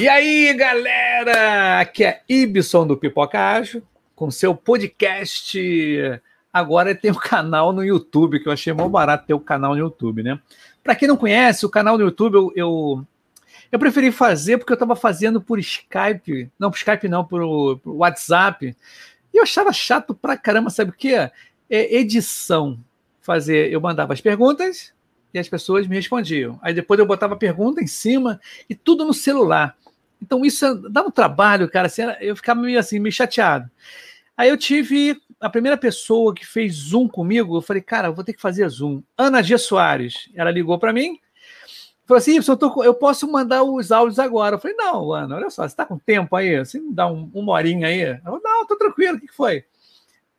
E aí, galera! Aqui é Ibson do Pipoca Ágil, com seu podcast. Agora tem um canal no YouTube, que eu achei muito barato ter o um canal no YouTube, né? Para quem não conhece, o canal no YouTube eu, eu, eu preferi fazer porque eu estava fazendo por Skype, não por Skype não, por, por, WhatsApp, e eu achava chato pra caramba, sabe o quê? É edição. Fazer, eu mandava as perguntas, e as pessoas me respondiam. Aí depois eu botava a pergunta em cima e tudo no celular. Então isso dá um trabalho, cara. Assim, eu ficava meio assim, meio chateado. Aí eu tive a primeira pessoa que fez Zoom comigo. Eu falei, cara, eu vou ter que fazer Zoom. Ana G. Soares. Ela ligou para mim. Falou assim, eu, tô, eu posso mandar os áudios agora. Eu falei, não, Ana, olha só, você está com tempo aí? Você me dá um, uma horinha aí? Eu falei, não, tô tranquilo, o que foi?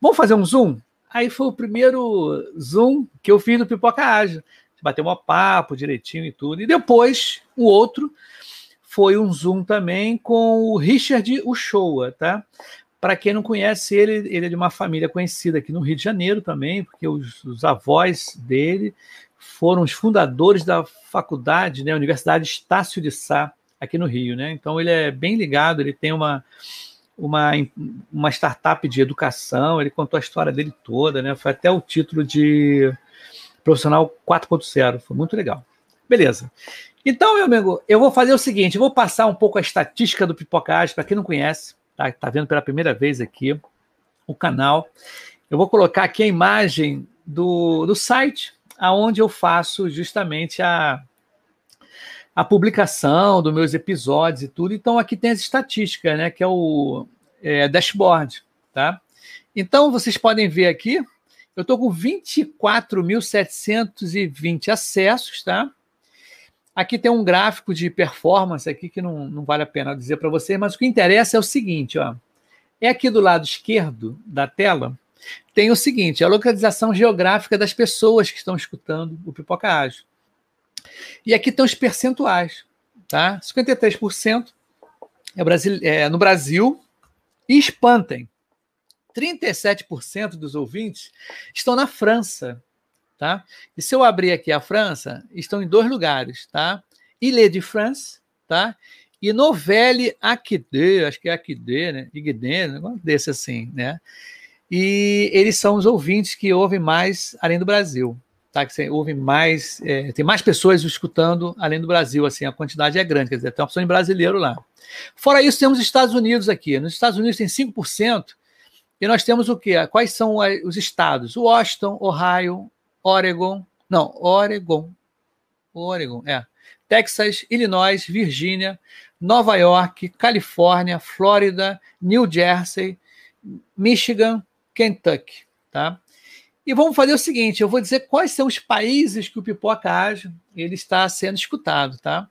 Vamos fazer um Zoom? Aí foi o primeiro Zoom que eu fiz do Pipoca Ágil bateu um papo direitinho e tudo. E depois, o outro foi um Zoom também com o Richard Uchoa, tá? Para quem não conhece ele, ele é de uma família conhecida aqui no Rio de Janeiro também, porque os, os avós dele foram os fundadores da faculdade, né, Universidade Estácio de Sá, aqui no Rio, né? Então ele é bem ligado, ele tem uma, uma, uma startup de educação, ele contou a história dele toda, né? Foi até o título de Profissional 4.0. Foi muito legal. Beleza. Então, meu amigo, eu vou fazer o seguinte: vou passar um pouco a estatística do Pipocagem, para quem não conhece, tá? Tá vendo pela primeira vez aqui o canal. Eu vou colocar aqui a imagem do, do site, aonde eu faço justamente a, a publicação dos meus episódios e tudo. Então, aqui tem as estatísticas, né? Que é o é, dashboard, tá? Então, vocês podem ver aqui, eu estou com 24.720 acessos, tá? Aqui tem um gráfico de performance aqui que não, não vale a pena dizer para vocês, mas o que interessa é o seguinte, ó. É aqui do lado esquerdo da tela, tem o seguinte, a localização geográfica das pessoas que estão escutando o Pipoca Ágil. E aqui estão os percentuais, tá? 53% é, Brasil, é no Brasil e espantem. 37% dos ouvintes estão na França, tá? E se eu abrir aqui a França, estão em dois lugares, tá? Ile de France, tá? E Novelle Aquide, acho que é Aquide, né? Iguidê, um negócio desse assim, né? E eles são os ouvintes que ouvem mais além do Brasil, tá? Que ouvem mais, é, tem mais pessoas escutando além do Brasil, assim, a quantidade é grande, quer dizer, tem uma opção de brasileiro lá. Fora isso, temos os Estados Unidos aqui. Nos Estados Unidos tem 5%, e nós temos o quê? Quais são os estados? Washington, Ohio, Oregon, não, Oregon, Oregon, é, Texas, Illinois, Virgínia, Nova York, Califórnia, Flórida, New Jersey, Michigan, Kentucky, tá? E vamos fazer o seguinte, eu vou dizer quais são os países que o Pipoca Ágil ele está sendo escutado, tá?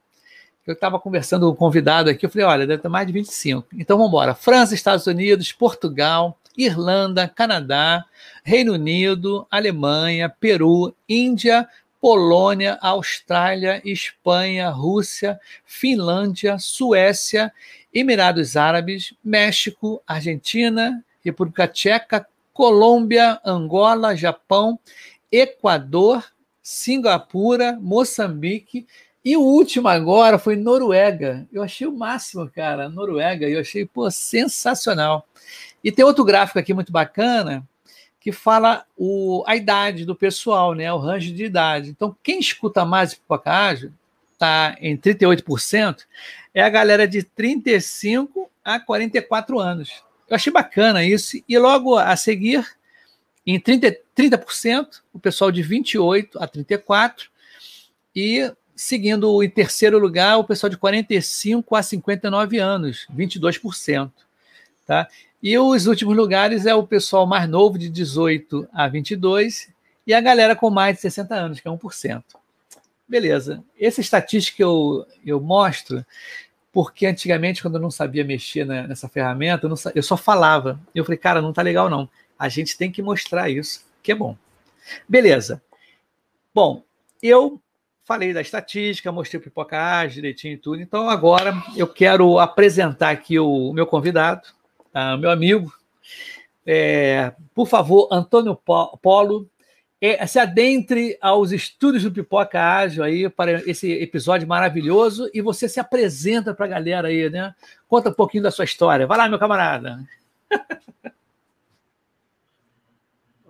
Eu estava conversando com um convidado aqui, eu falei, olha, deve ter mais de 25. Então vamos embora. França, Estados Unidos, Portugal, Irlanda, Canadá, Reino Unido, Alemanha, Peru, Índia, Polônia, Austrália, Espanha, Rússia, Finlândia, Suécia, Emirados Árabes, México, Argentina, República Tcheca, Colômbia, Angola, Japão, Equador, Singapura, Moçambique e o último agora foi Noruega. Eu achei o máximo, cara, Noruega. Eu achei pô, sensacional. E tem outro gráfico aqui muito bacana que fala o, a idade do pessoal, né? O range de idade. Então, quem escuta mais Pipocágio está em 38%, é a galera de 35 a 44 anos. Eu achei bacana isso. E logo a seguir, em 30%, 30% o pessoal de 28 a 34 e seguindo em terceiro lugar o pessoal de 45 a 59 anos, 22%, tá? E os últimos lugares é o pessoal mais novo, de 18 a 22, e a galera com mais de 60 anos, que é 1%. Beleza. Essa estatística eu, eu mostro porque antigamente, quando eu não sabia mexer nessa ferramenta, eu, não, eu só falava. Eu falei, cara, não tá legal não. A gente tem que mostrar isso, que é bom. Beleza. Bom, eu falei da estatística, mostrei o pipocagem direitinho e tudo. Então agora eu quero apresentar aqui o meu convidado, ah, meu amigo, é, por favor, Antônio Polo, é, se adentre aos estúdios do Pipoca Ágil aí para esse episódio maravilhoso e você se apresenta para a galera aí, né? Conta um pouquinho da sua história. Vai lá, meu camarada.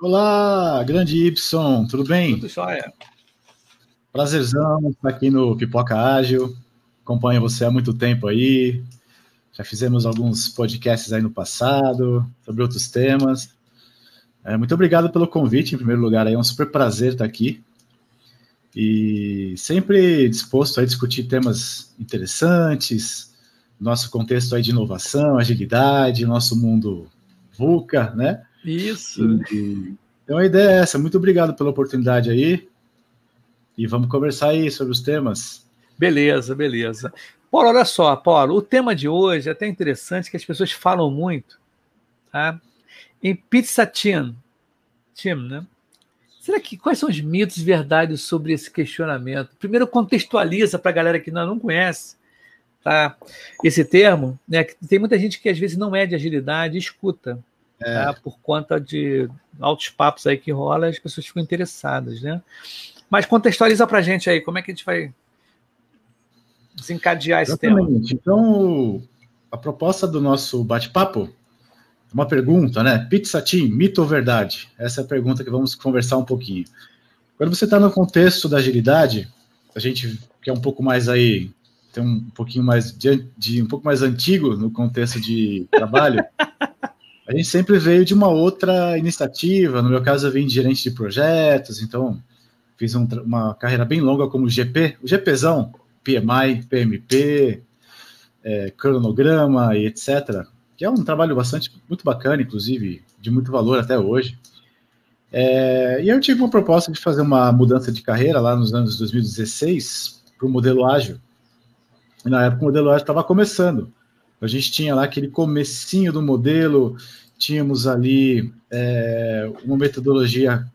Olá, grande Y, tudo bem? Tudo jóia. Prazerzão estar aqui no Pipoca Ágil. Acompanho você há muito tempo aí. Já fizemos alguns podcasts aí no passado sobre outros temas. É, muito obrigado pelo convite, em primeiro lugar. É um super prazer estar aqui. E sempre disposto a discutir temas interessantes, nosso contexto aí de inovação, agilidade, nosso mundo VUCA, né? Isso. E, então a ideia é essa. Muito obrigado pela oportunidade aí. E vamos conversar aí sobre os temas. Beleza, beleza. Paulo, olha só, Paulo, o tema de hoje é até interessante que as pessoas falam muito, tá? em Pizza Team. Team, né? Será que quais são os mitos e verdades sobre esse questionamento? Primeiro contextualiza para a galera que não, não conhece tá? esse termo, né? Tem muita gente que às vezes não é de agilidade e escuta. É. Tá? Por conta de altos papos aí que rola, as pessoas ficam interessadas, né? Mas contextualiza para a gente aí, como é que a gente vai desencadear esse Exatamente. tema? Então, a proposta do nosso bate-papo uma pergunta, né? Pizza Team, mito ou verdade? Essa é a pergunta que vamos conversar um pouquinho. Quando você está no contexto da agilidade, a gente que é um pouco mais aí, tem um pouquinho mais de, de um pouco mais antigo no contexto de trabalho, a gente sempre veio de uma outra iniciativa. No meu caso, eu vim de gerente de projetos, então fiz um, uma carreira bem longa como GP, o GPzão, PMI, PMP, é, cronograma e etc que é um trabalho bastante muito bacana, inclusive, de muito valor até hoje. É, e eu tive uma proposta de fazer uma mudança de carreira lá nos anos 2016 para o modelo ágil. E na época o modelo ágil estava começando. A gente tinha lá aquele comecinho do modelo, tínhamos ali é, uma metodologia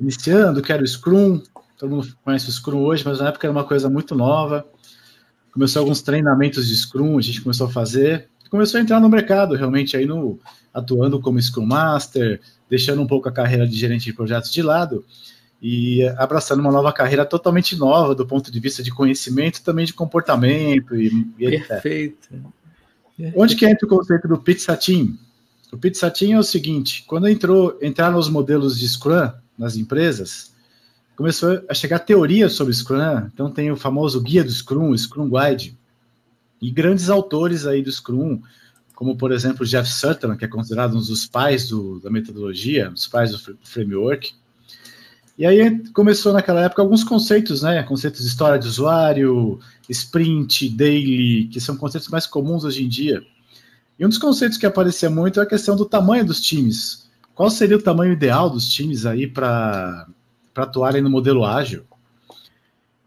iniciando, que era o Scrum. Todo mundo conhece o Scrum hoje, mas na época era uma coisa muito nova. Começou alguns treinamentos de Scrum, a gente começou a fazer começou a entrar no mercado, realmente aí no atuando como Scrum Master, deixando um pouco a carreira de gerente de projetos de lado e abraçando uma nova carreira totalmente nova do ponto de vista de conhecimento, também de comportamento e, e Perfeito. Onde que entra o conceito do Pizza Team? O Pizza Team é o seguinte, quando entrou entraram os modelos de Scrum nas empresas, começou a chegar teoria sobre Scrum, então tem o famoso guia do Scrum, Scrum Guide, e grandes autores aí do Scrum, como por exemplo Jeff Sutton, que é considerado um dos pais do, da metodologia, dos pais do framework. E aí começou naquela época alguns conceitos, né? Conceitos de história de usuário, sprint, daily, que são conceitos mais comuns hoje em dia. E um dos conceitos que aparecia muito é a questão do tamanho dos times. Qual seria o tamanho ideal dos times aí para atuarem no modelo ágil?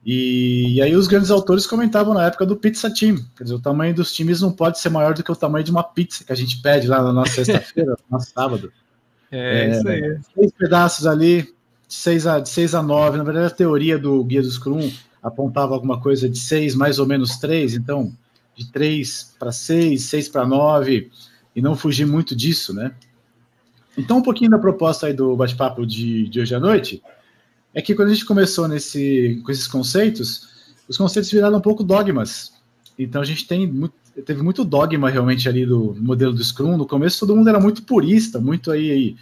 E, e, aí os grandes autores comentavam na época do Pizza Team. Quer dizer, o tamanho dos times não pode ser maior do que o tamanho de uma pizza que a gente pede lá na nossa sexta-feira, no sábado. É, é, isso aí. Seis pedaços ali, de seis a, de seis a nove. Na verdade, a teoria do Guia do Scrum apontava alguma coisa de seis, mais ou menos três. Então, de três para seis, seis para nove, e não fugir muito disso, né? Então, um pouquinho da proposta aí do bate-papo de, de hoje à noite é que quando a gente começou nesse, com esses conceitos, os conceitos viraram um pouco dogmas. Então a gente tem muito, teve muito dogma realmente ali do modelo do Scrum. No começo todo mundo era muito purista, muito aí. aí.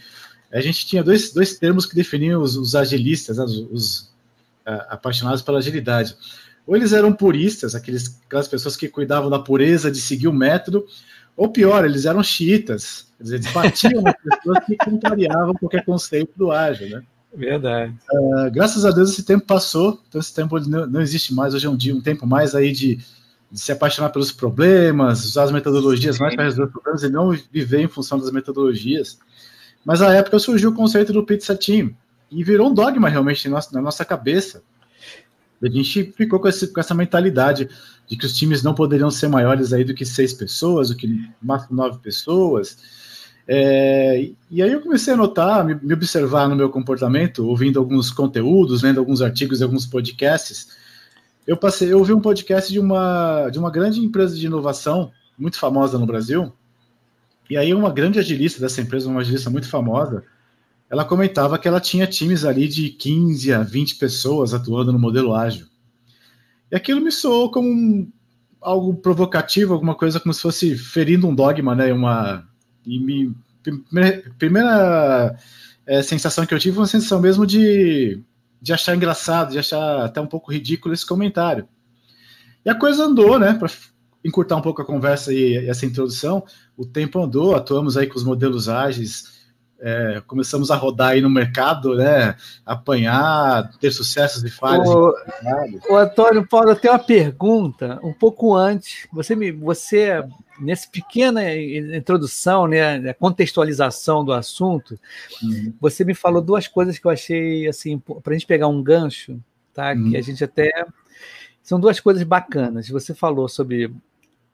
A gente tinha dois, dois termos que definiam os, os agilistas, os, os apaixonados pela agilidade. Ou eles eram puristas, aqueles, aquelas pessoas que cuidavam da pureza de seguir o método, ou pior, eles eram xiitas, eles batiam nas pessoas que contrariavam qualquer conceito do ágil, né? Verdade. Uh, graças a Deus esse tempo passou, então esse tempo não, não existe mais. Hoje é um dia, um tempo mais aí de, de se apaixonar pelos problemas, usar as metodologias Sim. mais para resolver problemas e não viver em função das metodologias. Mas na época surgiu o conceito do Pizza Team e virou um dogma realmente na nossa, na nossa cabeça. A gente ficou com, esse, com essa mentalidade de que os times não poderiam ser maiores aí do que seis pessoas, do que máximo nove pessoas é, e aí eu comecei a notar, me, me, observar no meu comportamento, ouvindo alguns conteúdos, lendo alguns artigos alguns podcasts. Eu passei, eu ouvi um podcast de uma, de uma grande empresa de inovação, muito famosa no Brasil. E aí uma grande agilista dessa empresa, uma agilista muito famosa, ela comentava que ela tinha times ali de 15 a 20 pessoas atuando no modelo ágil. E aquilo me soou como um, algo provocativo, alguma coisa como se fosse ferindo um dogma, né? Uma, e me, primeira é, sensação que eu tive foi uma sensação mesmo de, de achar engraçado, de achar até um pouco ridículo esse comentário. E a coisa andou, né? Para encurtar um pouco a conversa e essa introdução, o tempo andou, atuamos aí com os modelos ágeis é, começamos a rodar aí no mercado, né? Apanhar, ter sucessos e falhas. O, o Antônio Paulo, eu tenho uma pergunta um pouco antes. Você me, você nessa pequena introdução, né, contextualização do assunto, uhum. você me falou duas coisas que eu achei assim para a gente pegar um gancho, tá? Uhum. Que a gente até são duas coisas bacanas. Você falou sobre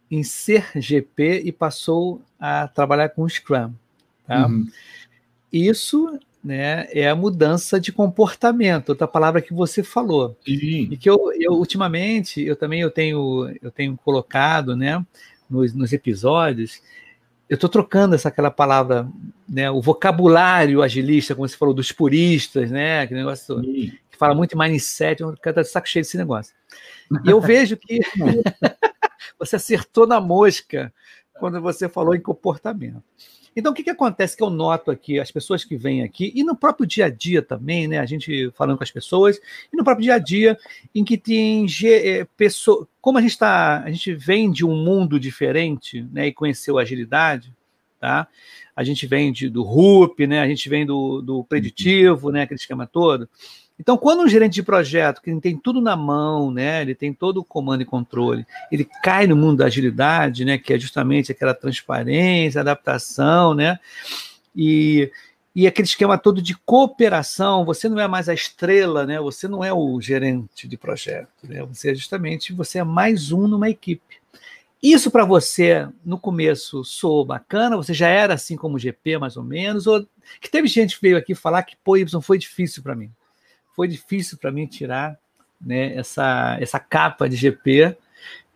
em ser GP e passou a trabalhar com Scrum, tá? Uhum. Isso né, é a mudança de comportamento, outra palavra que você falou. Sim. E que eu, eu, ultimamente, eu também eu tenho, eu tenho colocado né, nos, nos episódios, eu estou trocando essa aquela palavra, né, o vocabulário agilista, como você falou, dos puristas, né, aquele negócio Sim. que fala muito em mindset, quero estar de saco cheio desse negócio. E eu vejo que você acertou na mosca quando você falou em comportamento. Então, o que, que acontece que eu noto aqui, as pessoas que vêm aqui, e no próprio dia a dia também, né? A gente falando com as pessoas, e no próprio dia a dia, em que tem é, como a gente está, a gente vem de um mundo diferente, né? E conheceu a agilidade, tá? A gente vem de, do RUP, né? A gente vem do, do preditivo, né? Aquele esquema todo. Então, quando um gerente de projeto, que tem tudo na mão, né, ele tem todo o comando e controle, ele cai no mundo da agilidade, né, que é justamente aquela transparência, adaptação, né, e, e aquele esquema todo de cooperação, você não é mais a estrela, né, você não é o gerente de projeto, né, você é justamente, você é mais um numa equipe. Isso para você, no começo, soou bacana? Você já era assim como GP, mais ou menos? Ou que teve gente que veio aqui falar que, pô, Y foi difícil para mim foi difícil para mim tirar né, essa, essa capa de GP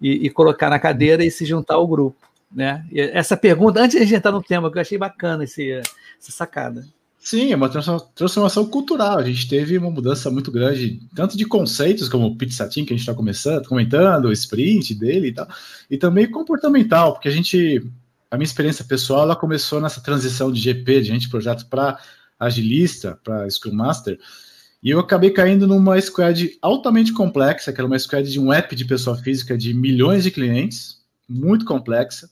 e, e, colocar na cadeira e se juntar ao grupo. Né? E essa pergunta, antes de a gente entrar no tema, que eu achei bacana esse, essa sacada. Sim, é uma transformação cultural. A gente teve uma mudança muito grande, tanto de conceitos como o Pizza Team, que a gente está começando, comentando, o sprint dele e tal, e também comportamental, porque a gente, a minha experiência pessoal, ela começou nessa transição de GP, de gente projeto para agilista, para Scrum Master, e eu acabei caindo numa squad altamente complexa, que era uma squad de um app de pessoa física de milhões de clientes, muito complexa,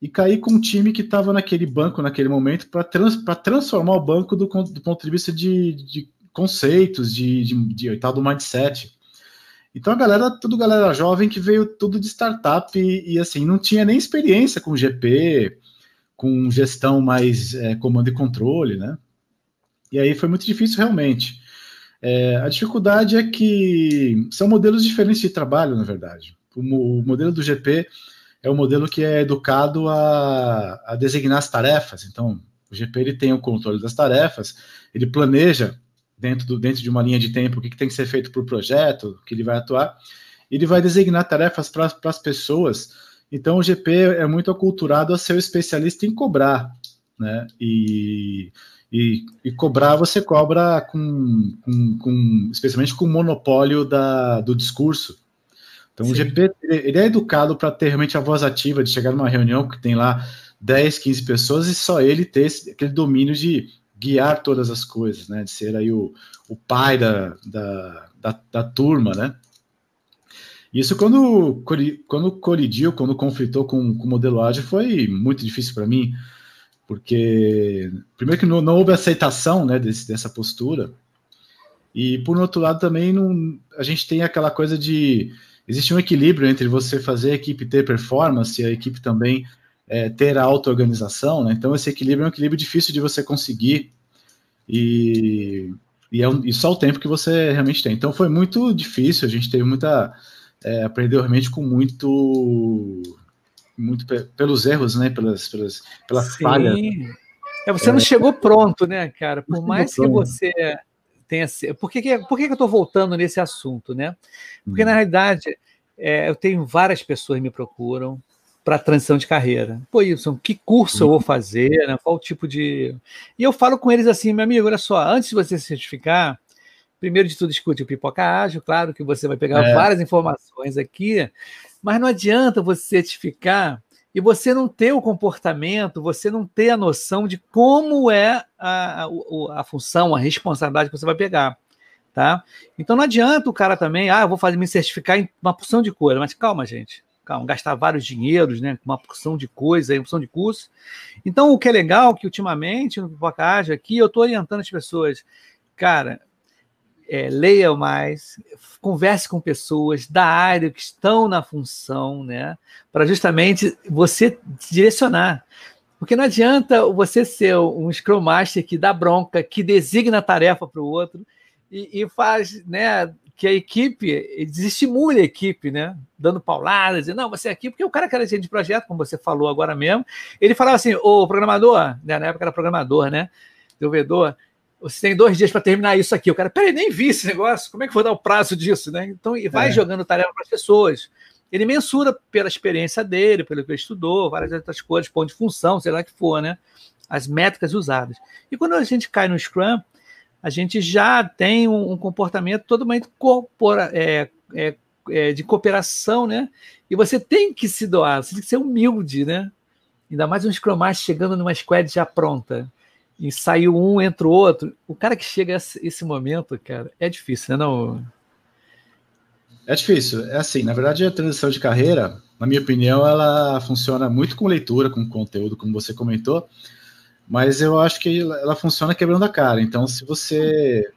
e caí com um time que estava naquele banco naquele momento para trans, transformar o banco do, do ponto de vista de, de conceitos, de, de, de, tal do mindset. Então a galera, tudo galera jovem que veio tudo de startup e, e assim, não tinha nem experiência com GP, com gestão mais é, comando e controle, né? E aí foi muito difícil realmente. É, a dificuldade é que são modelos diferentes de trabalho, na verdade. O, o modelo do GP é o modelo que é educado a, a, designar as tarefas. Então, o GP ele tem o controle das tarefas, ele planeja dentro, do, dentro de uma linha de tempo o que, que tem que ser feito para o projeto, que ele vai atuar, ele vai designar tarefas para as pessoas. Então, o GP é muito aculturado a ser o especialista em cobrar, né? E e, e cobrar, você cobra com, com, com, especialmente com o monopólio da, do discurso. Então, Sim. o GP ele é educado para ter realmente a voz ativa, de chegar numa reunião que tem lá 10, 15 pessoas e só ele ter esse, aquele domínio de guiar todas as coisas, né? De ser aí o, o pai da, da, da, da turma, né? Isso quando, quando colidiu, quando conflitou com, com o modelo ágil, foi muito difícil para mim, porque primeiro que não, não houve aceitação né, desse, dessa postura, e por outro lado também não, a gente tem aquela coisa de existe um equilíbrio entre você fazer a equipe ter performance e a equipe também é, ter a auto-organização, né? Então esse equilíbrio é um equilíbrio difícil de você conseguir e, e, é um, e só o tempo que você realmente tem. Então foi muito difícil, a gente teve muita é, aprendeu realmente com muito muito pelos erros, né? Pelas, pelas, pela Sim. falha. É, você é. não chegou pronto, né, cara? Por mais que você tenha. Por que, que, por que, que eu estou voltando nesse assunto, né? Porque, hum. na realidade, é, eu tenho várias pessoas que me procuram para a transição de carreira. Pô, Wilson, que curso eu vou fazer, né? Qual tipo de. E eu falo com eles assim, meu amigo, olha só, antes de você se certificar, primeiro de tudo escute o Pipoca Ágil, claro que você vai pegar é. várias informações aqui, mas não adianta você certificar e você não ter o comportamento, você não ter a noção de como é a, a, a função, a responsabilidade que você vai pegar. Tá? Então não adianta o cara também, ah, vou fazer me certificar em uma porção de coisa, mas calma, gente calma, gastar vários dinheiros, né? Uma porção de coisa, uma porção de curso. Então, o que é legal é que ultimamente no Pipocagem aqui eu estou orientando as pessoas, cara, é, leia mais, converse com pessoas da área que estão na função, né? Para justamente você direcionar. Porque não adianta você ser um Scrum Master que dá bronca, que designa a tarefa para o outro e, e, faz, né, que a equipe desestimule a equipe, né? Dando pauladas, dizendo, não, você é aqui, porque o cara que era gente de projeto, como você falou agora mesmo, ele falava assim, ô programador, né? na época era programador, né? Desenvolvedor, você tem dois dias para terminar isso aqui. O cara, peraí, nem vi esse negócio, como é que vou dar o prazo disso, né? Então, e vai é. jogando tarefa para as pessoas. Ele mensura pela experiência dele, pelo que ele estudou, várias outras coisas, ponto de função, sei lá que for, né? As métricas usadas. E quando a gente cai no Scrum, a gente já tem um, um comportamento totalmente corpora, é, é, é, de cooperação, né? E você tem que se doar, você tem que ser humilde, né? Ainda mais um Scrum Master chegando numa squad já pronta. E saiu um, entra o outro. O cara que chega a esse momento, cara, é difícil, né? Não... É difícil. É assim, na verdade, a transição de carreira, na minha opinião, ela funciona muito com leitura, com conteúdo, como você comentou mas eu acho que ela funciona quebrando a cara. Então, se você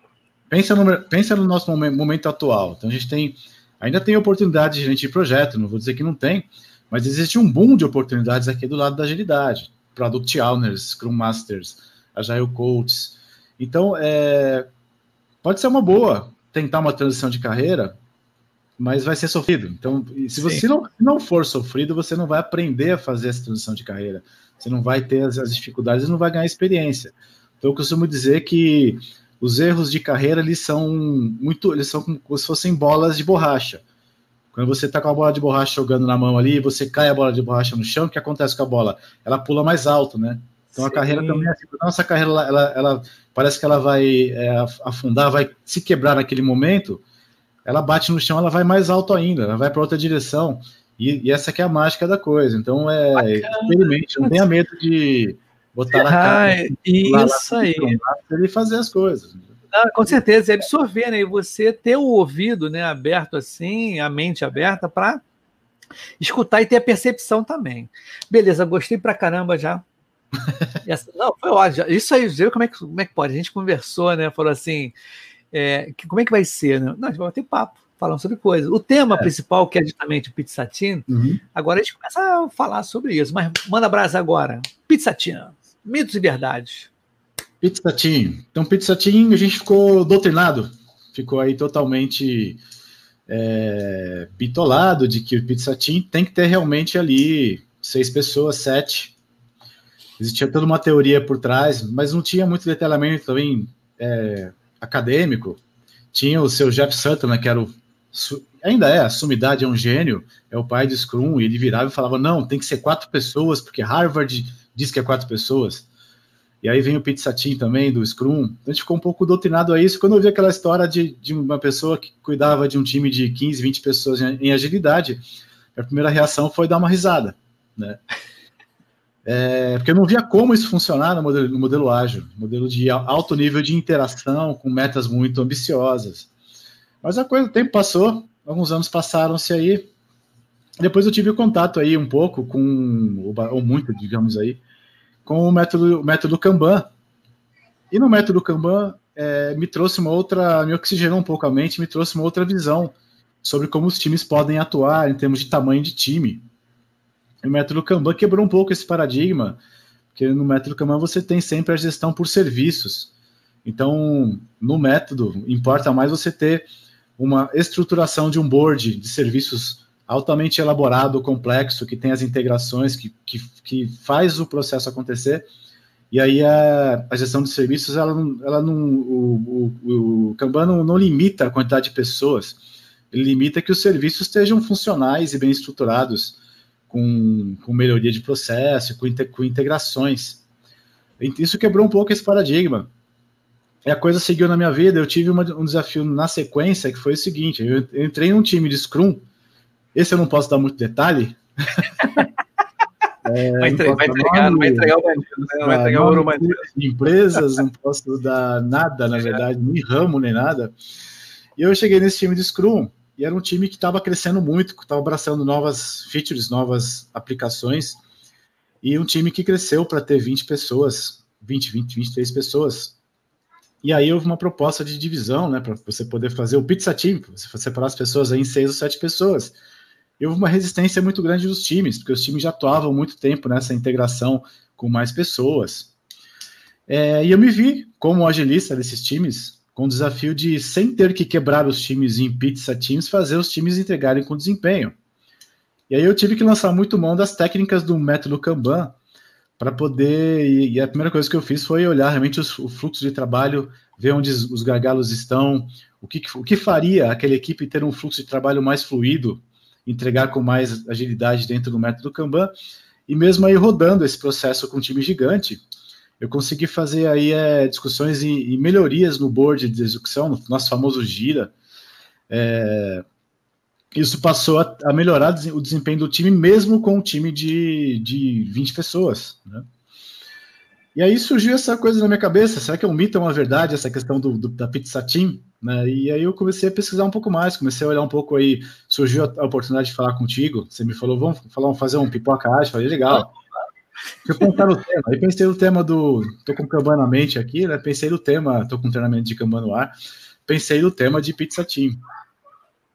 pensa no, pensa no nosso momento atual, então a gente tem ainda tem oportunidade de gerente de projeto, não vou dizer que não tem, mas existe um boom de oportunidades aqui do lado da agilidade, Product Owners, Scrum Masters, Agile Coaches. Então, é, pode ser uma boa tentar uma transição de carreira, mas vai ser sofrido. Então, se você não, não for sofrido, você não vai aprender a fazer essa transição de carreira você não vai ter as, as dificuldades e não vai ganhar experiência. Então eu costumo dizer que os erros de carreira eles são muito, eles são como se fossem bolas de borracha. Quando você está com a bola de borracha jogando na mão ali, você cai a bola de borracha no chão, o que acontece com a bola? Ela pula mais alto, né? Então Sim. a carreira também é assim. Nossa carreira, ela, ela, parece que ela vai é, afundar, vai se quebrar naquele momento. Ela bate no chão, ela vai mais alto ainda, ela vai para outra direção. E, e, essa que é a mágica da coisa. Então, é Bacana. experimente, não tenha medo de botar na cara. isso aí. E fazer as coisas. Ah, com certeza, e absorver, né? E você ter o ouvido né, aberto assim, a mente aberta para escutar e ter a percepção também. Beleza, gostei pra caramba já. Essa, não, foi ótimo. Isso aí, viu como é, que, como é que pode? A gente conversou, né? Falou assim, é, que, como é que vai ser, né? Não, a gente vai ter papo falando sobre coisas. O tema é. principal, que é justamente o Pizzatin, uhum. agora a gente começa a falar sobre isso. Mas manda brasa agora. Pizzatin, mitos e verdades. Pizzatin. Então, Pizzatin, a gente ficou doutrinado, ficou aí totalmente é, bitolado de que o Pizzatin tem que ter realmente ali seis pessoas, sete. Existia toda uma teoria por trás, mas não tinha muito detalhamento também é, acadêmico. Tinha o seu Jeff Sutton, né, que era o ainda é, a sumidade é um gênio, é o pai do Scrum, e ele virava e falava, não, tem que ser quatro pessoas, porque Harvard diz que é quatro pessoas. E aí vem o Pete Satin também, do Scrum. A gente ficou um pouco doutrinado a isso. Quando eu vi aquela história de, de uma pessoa que cuidava de um time de 15, 20 pessoas em, em agilidade, a primeira reação foi dar uma risada, né? É, porque eu não via como isso funcionar no modelo, no modelo ágil, modelo de alto nível de interação, com metas muito ambiciosas. Mas a coisa, o tempo passou, alguns anos passaram-se aí. Depois eu tive contato aí um pouco com, ou muito, digamos aí, com o método, o método Kanban. E no método Kanban é, me trouxe uma outra, me oxigenou um pouco a mente, me trouxe uma outra visão sobre como os times podem atuar em termos de tamanho de time. O método Kanban quebrou um pouco esse paradigma, porque no método Kanban você tem sempre a gestão por serviços. Então, no método, importa mais você ter uma estruturação de um board de serviços altamente elaborado, complexo, que tem as integrações, que, que, que faz o processo acontecer. E aí a, a gestão de serviços, ela ela não o, o, o Kanban não, não limita a quantidade de pessoas, ele limita que os serviços estejam funcionais e bem estruturados, com, com melhoria de processo, com, com integrações. Isso quebrou um pouco esse paradigma. E a coisa seguiu na minha vida. Eu tive uma, um desafio na sequência que foi o seguinte: eu, eu entrei em um time de Scrum. Esse eu não posso dar muito detalhe. É, vai, entregar, vai, entregar, vai entregar o bandido, né? vai entregar o ouro bandido. Empresas, não posso dar nada, na verdade, nem ramo, nem nada. E eu cheguei nesse time de Scrum, e era um time que estava crescendo muito, estava abraçando novas features, novas aplicações, e um time que cresceu para ter 20 pessoas, 20, 20, 23 pessoas. E aí houve uma proposta de divisão, né, para você poder fazer o pizza team, você separar as pessoas em seis ou sete pessoas e houve uma resistência muito grande dos times, porque os times já atuavam muito tempo nessa integração com mais pessoas. É, e eu me vi como agilista desses times, o desafio de, sem ter que quebrar os times em pizza teams, fazer os times entregarem com desempenho. E aí eu tive que lançar muito mão das técnicas do método Kanban para poder. E, a primeira coisa que eu fiz foi olhar realmente os, o fluxo de trabalho, ver onde os gargalos estão, o que, o que faria aquela equipe ter um fluxo de trabalho mais fluido entregar com mais agilidade dentro do método Kanban. E mesmo aí rodando esse processo com um time gigante, eu consegui fazer aí é, discussões e, e, melhorias no board de execução, no nosso famoso Gira. É, isso passou a, a, melhorar o desempenho do time, mesmo com um time de, de 20 pessoas. Né? E aí surgiu essa coisa na minha cabeça: será que é um mito ou uma verdade essa questão do, do, da pizza team? Né? E aí eu comecei a pesquisar um pouco mais, comecei a olhar um pouco aí, surgiu a, a oportunidade de falar contigo. Você me falou, vamos falar, fazer um pipoca arte, falei, legal. Eu pensar no tema, aí pensei no tema do. tô com Kanban na mente aqui, né? Pensei no tema, tô com treinamento de Kanban no ar, pensei no tema de pizza team.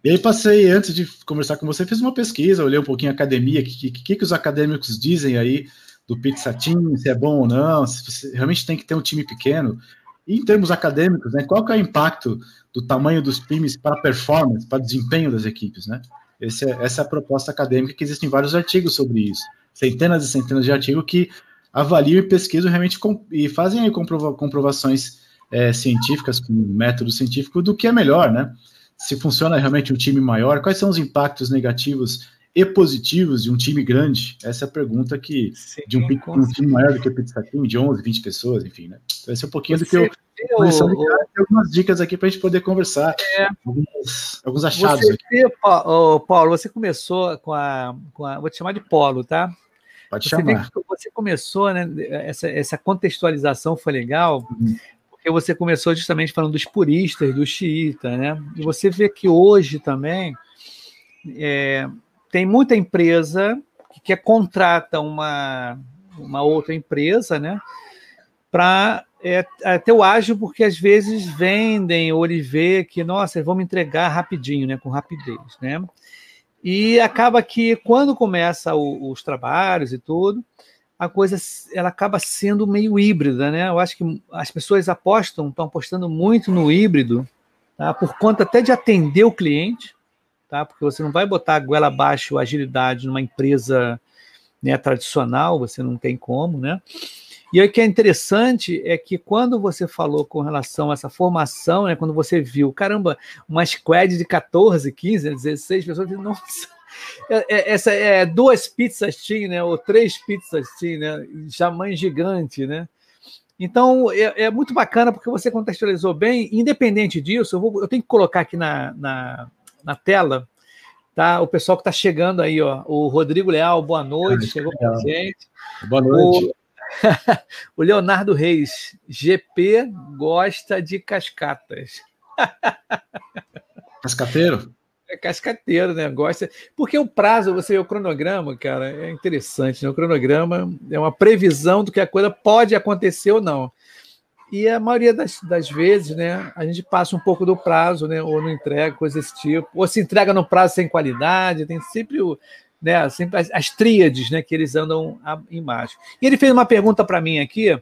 E aí passei, antes de conversar com você, fiz uma pesquisa, olhei um pouquinho a academia, o que, que, que os acadêmicos dizem aí do Pizza Team, se é bom ou não, se realmente tem que ter um time pequeno. E em termos acadêmicos, né, qual que é o impacto do tamanho dos times para performance, para desempenho das equipes, né? É, essa é a proposta acadêmica que existem vários artigos sobre isso, centenas e centenas de artigos que avaliam e pesquisam realmente e fazem comprova comprovações é, científicas com método científico do que é melhor, né? Se funciona realmente um time maior, quais são os impactos negativos e positivos de um time grande? Essa é a pergunta que Sim, de um, um, time maior do que o Pizza Team, de 11, 20 pessoas, enfim, né? Então, esse é um pouquinho Você do que eu Começando a algumas dicas aqui para a gente poder conversar. É, alguns, alguns achados. Você, aqui. Paulo, você começou com a, com a. Vou te chamar de Polo, tá? Pode você chamar. você começou, né? Essa, essa contextualização foi legal, uhum. porque você começou justamente falando dos puristas, do xiita, né? E você vê que hoje também é, tem muita empresa que quer contrata uma, uma outra empresa, né? Para é, até o ágil, porque às vezes vendem ou ele vê que, nossa, vamos entregar rapidinho, né? Com rapidez, né? E acaba que quando começa o, os trabalhos e tudo, a coisa ela acaba sendo meio híbrida, né? Eu acho que as pessoas apostam, estão apostando muito no híbrido, tá? Por conta até de atender o cliente, tá? Porque você não vai botar a goela abaixo agilidade numa empresa né, tradicional, você não tem como, né? E o que é interessante é que quando você falou com relação a essa formação, né, quando você viu, caramba, uma squad de 14, 15, 16 pessoas, nossa, é, é, essa é duas pizzas team, né, ou três pizzas team, né, mãe gigante, né? Então é, é, muito bacana porque você contextualizou bem. Independente disso, eu, vou, eu tenho que colocar aqui na, na, na tela tá? O pessoal que está chegando aí, ó. O Rodrigo Leal, boa noite, chegou com a gente. Boa noite. O, o Leonardo Reis, GP gosta de cascatas. Cascateiro? É cascateiro, né? Gosta. Porque o prazo, você vê o cronograma, cara, é interessante, né? O cronograma é uma previsão do que a coisa pode acontecer ou não. E a maioria das, das vezes, né, a gente passa um pouco do prazo, né, ou não entrega, coisa desse tipo, ou se entrega no prazo sem qualidade, tem sempre o, né, sempre as, as tríades né, que eles andam embaixo. E ele fez uma pergunta para mim aqui.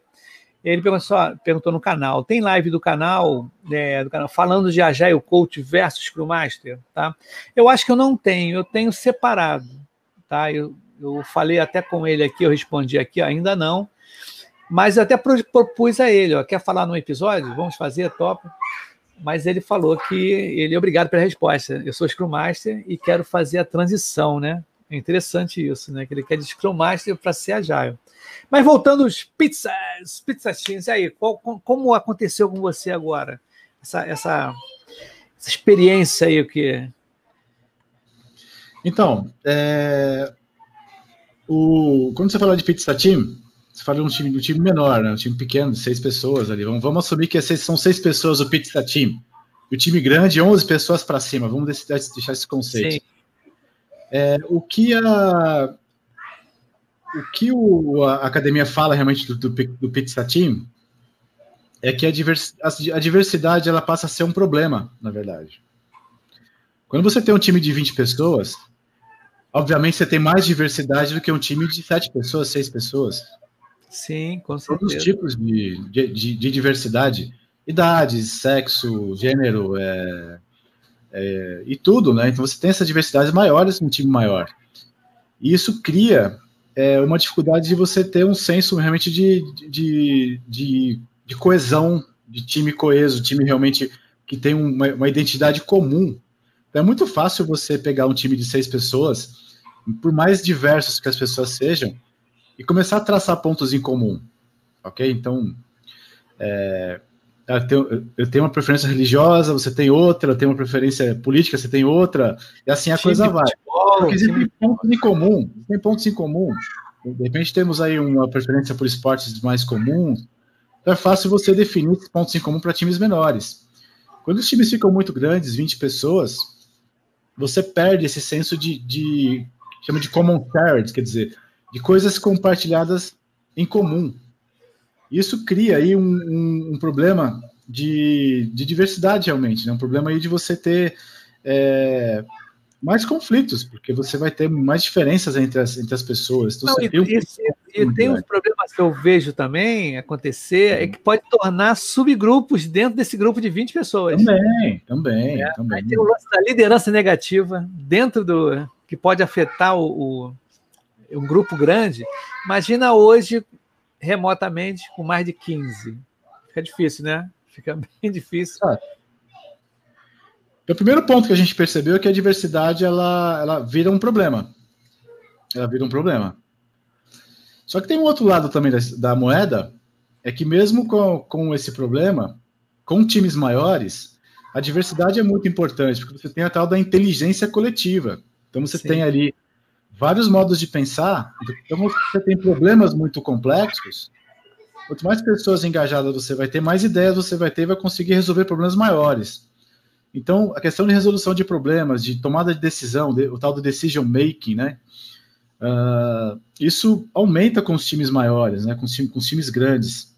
Ele perguntou, perguntou, no canal: tem live do canal, né, do canal falando de Agile Coach versus Scrum Master? Tá? Eu acho que eu não tenho, eu tenho separado. Tá? Eu, eu falei até com ele aqui, eu respondi aqui, ainda não. Mas até propus a ele: ó, quer falar no episódio? Vamos fazer, top mas ele falou que ele é obrigado pela resposta. Eu sou Scrum Master e quero fazer a transição, né? É interessante isso, né? Que ele quer de Scrum Master para ser agile. Mas voltando aos pizzas, pizzas teams, aí, qual, como aconteceu com você agora? Essa, essa, essa experiência aí, o que? Então, é, o, quando você fala de pizza team, você fala de um time, um time menor, né? um time pequeno, de seis pessoas ali. Vamos, vamos assumir que são seis pessoas o pizza team. E o time grande, 11 pessoas para cima. Vamos deixar, deixar esse conceito. Sim. É, o que a o que o, a academia fala realmente do, do, do Pizza Team é que a, divers, a, diversidade ela passa a ser um problema, na verdade. Quando você tem um time de 20 pessoas, obviamente você tem mais diversidade do que um time de 7 pessoas, 6 pessoas. Sim, com certeza. Todos os tipos de, de, de, de diversidade. Idades, sexo, gênero, é, é, e tudo, né? Então você tem essas diversidades maiores num time maior. E isso cria é, uma dificuldade de você ter um senso realmente de, de, de, de coesão, de time coeso, time realmente que tem uma, uma, identidade comum. Então é muito fácil você pegar um time de seis pessoas, por mais diversos que as pessoas sejam, e começar a traçar pontos em comum, ok? Então, é, eu tenho, eu tenho uma preferência religiosa, você tem outra, eu tenho uma preferência política, você tem outra, e assim a time coisa vai. Futebol, Porque existem pontos em comum, tem pontos em comum. De repente temos aí uma preferência por esportes mais comuns, então é fácil você definir esses pontos em comum para times menores. Quando os times ficam muito grandes, 20 pessoas, você perde esse senso de, de chama de common shared, quer dizer, de coisas compartilhadas em comum. Isso cria aí um, um, um problema de, de, diversidade realmente, né? um problema aí de você ter é, mais conflitos, porque você vai ter mais diferenças entre as, entre as pessoas. Então, Não, e, um... e, e tem uns problemas que eu vejo também acontecer, é que pode tornar subgrupos dentro desse grupo de 20 pessoas. Também, também. É, também. Aí tem o lance da liderança negativa dentro do. que pode afetar o, o um grupo grande. Imagina hoje remotamente com mais de 15. Fica difícil, né? Fica bem difícil. Ah. O primeiro ponto que a gente percebeu é que a diversidade ela, ela vira um problema. Ela vira um problema. Só que tem um outro lado também da, da moeda, é que mesmo com, com esse problema, com times maiores, a diversidade é muito importante, porque você tem a tal da inteligência coletiva. Então você Sim. tem ali vários modos de pensar. Então, você tem problemas muito complexos. Quanto mais pessoas engajadas você vai ter, mais ideias você vai ter e vai conseguir resolver problemas maiores. Então, a questão de resolução de problemas, de tomada de decisão, o tal do decision making, né? Uh, isso aumenta com os times maiores, né? Com, com os times grandes.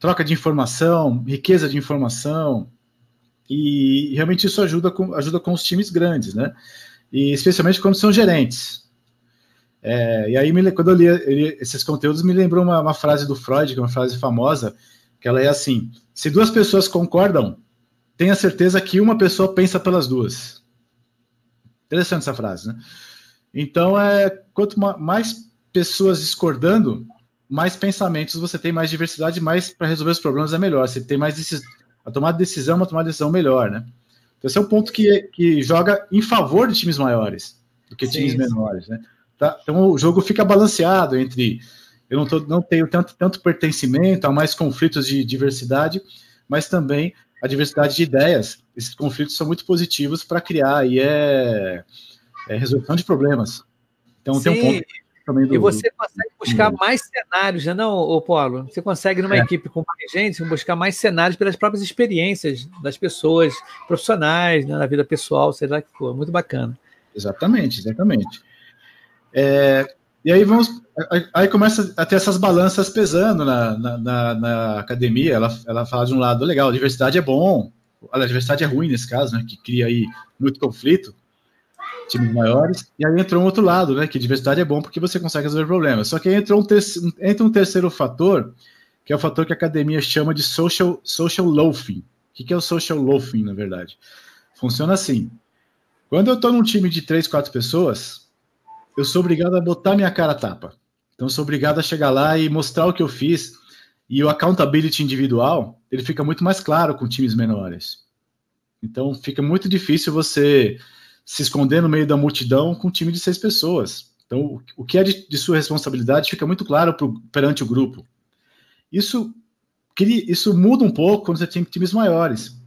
Troca de informação, riqueza de informação, e realmente isso ajuda com, ajuda com os times grandes, né? E especialmente quando são gerentes. É, e aí, me, quando eu li, eu li, esses conteúdos, me lembrou uma, uma, frase do Freud, que é uma frase famosa, que ela é assim: se duas pessoas concordam, tenha certeza que uma pessoa pensa pelas duas. Interessante essa frase, né? Então, é, quanto mais pessoas discordando, mais pensamentos você tem, mais diversidade, mais para resolver os problemas é melhor. Você tem mais decis... a tomada de decisão, uma tomada de decisão melhor, né? Então, esse é um ponto que, que joga em favor de times maiores do que times sim, menores, né? Tá? Então o jogo fica balanceado entre eu não, tô, não tenho tanto, tanto pertencimento, há mais conflitos de diversidade, mas também a diversidade de ideias. Esses conflitos são muito positivos para criar e é, é, resolução de problemas. Então Sim. tem um ponto também do, E você consegue buscar do... mais cenários, né, não, ô Paulo? Você consegue, numa é. equipe com mais gente, buscar mais cenários pelas próprias experiências das pessoas profissionais, né, na vida pessoal, sei lá que for. Muito bacana. Exatamente, exatamente. É, e aí vamos. Aí começa a ter essas balanças pesando na, na, na, na, academia. Ela, ela fala de um lado, legal, diversidade é bom, a diversidade é ruim nesse caso, né? Que cria aí muito conflito, times maiores. E aí entrou um outro lado, né? Que diversidade é bom porque você consegue resolver problemas. Só que aí entrou um, terceiro, entra um terceiro fator, que é o fator que a academia chama de social, social loafing. O que é o social loafing, na verdade? Funciona assim. Quando eu estou num time de três, quatro pessoas, eu sou obrigado a botar minha cara tapa. Então, sou obrigado a chegar lá e mostrar o que eu fiz. E o accountability individual, ele fica muito mais claro com times menores. Então, fica muito difícil você se esconder no meio da multidão com um time de seis pessoas. Então, o que é de, de sua responsabilidade fica muito claro pro, perante o grupo. Isso, isso muda um pouco quando você tem times maiores.